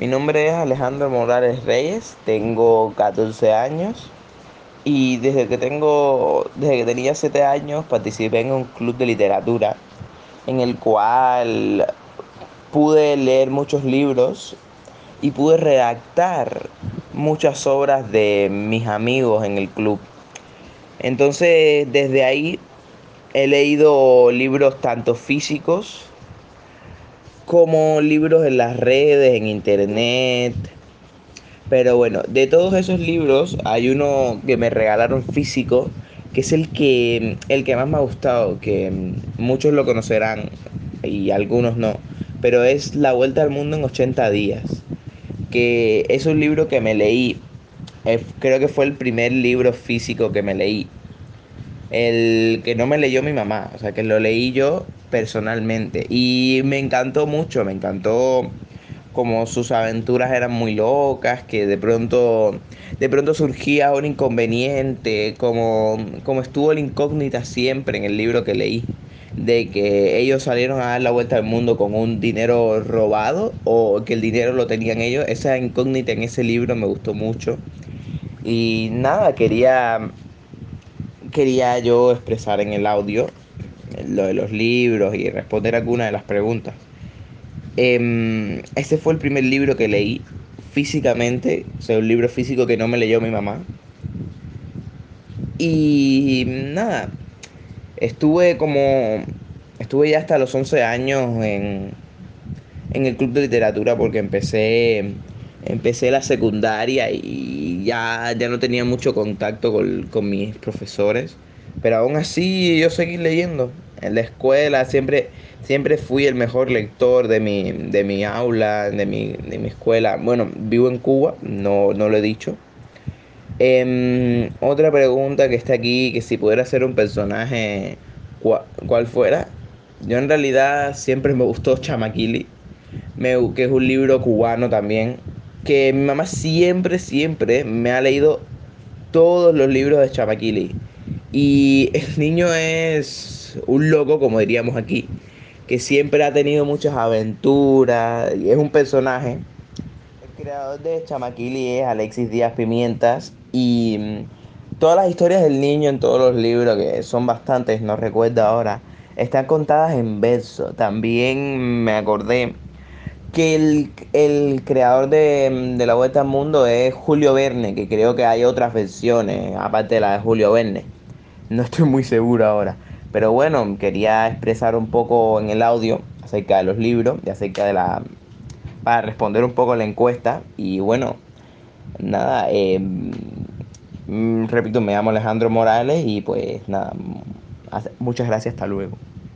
Mi nombre es Alejandro Morales Reyes, tengo 14 años y desde que tengo, desde que tenía 7 años participé en un club de literatura en el cual pude leer muchos libros y pude redactar muchas obras de mis amigos en el club. Entonces, desde ahí he leído libros tanto físicos como libros en las redes, en internet. Pero bueno, de todos esos libros hay uno que me regalaron físico, que es el que, el que más me ha gustado, que muchos lo conocerán y algunos no, pero es La Vuelta al Mundo en 80 días, que es un libro que me leí, eh, creo que fue el primer libro físico que me leí, el que no me leyó mi mamá, o sea, que lo leí yo personalmente. Y me encantó mucho, me encantó como sus aventuras eran muy locas, que de pronto, de pronto surgía un inconveniente, como, como estuvo la incógnita siempre en el libro que leí, de que ellos salieron a dar la vuelta al mundo con un dinero robado o que el dinero lo tenían ellos. Esa incógnita en ese libro me gustó mucho. Y nada, quería, quería yo expresar en el audio lo de los libros y responder algunas de las preguntas. Eh, este fue el primer libro que leí físicamente, o sea, un libro físico que no me leyó mi mamá. Y nada, estuve como, estuve ya hasta los 11 años en, en el club de literatura porque empecé, empecé la secundaria y ya, ya no tenía mucho contacto con, con mis profesores. Pero aún así yo seguí leyendo. En la escuela siempre, siempre fui el mejor lector de mi, de mi aula, de mi, de mi escuela. Bueno, vivo en Cuba, no, no lo he dicho. Em, otra pregunta que está aquí, que si pudiera ser un personaje, cual fuera? Yo en realidad siempre me gustó Chamaquili, que es un libro cubano también, que mi mamá siempre, siempre me ha leído todos los libros de Chamaquili. Y el niño es un loco, como diríamos aquí, que siempre ha tenido muchas aventuras y es un personaje. El creador de Chamaquili es Alexis Díaz Pimientas y mm, todas las historias del niño en todos los libros, que son bastantes, no recuerdo ahora, están contadas en verso. También me acordé que el, el creador de, de, La Vuelta al Mundo es Julio Verne, que creo que hay otras versiones, aparte de la de Julio Verne. No estoy muy seguro ahora. Pero bueno, quería expresar un poco en el audio acerca de los libros y acerca de la... para responder un poco la encuesta. Y bueno, nada, eh, repito, me llamo Alejandro Morales y pues nada, muchas gracias, hasta luego.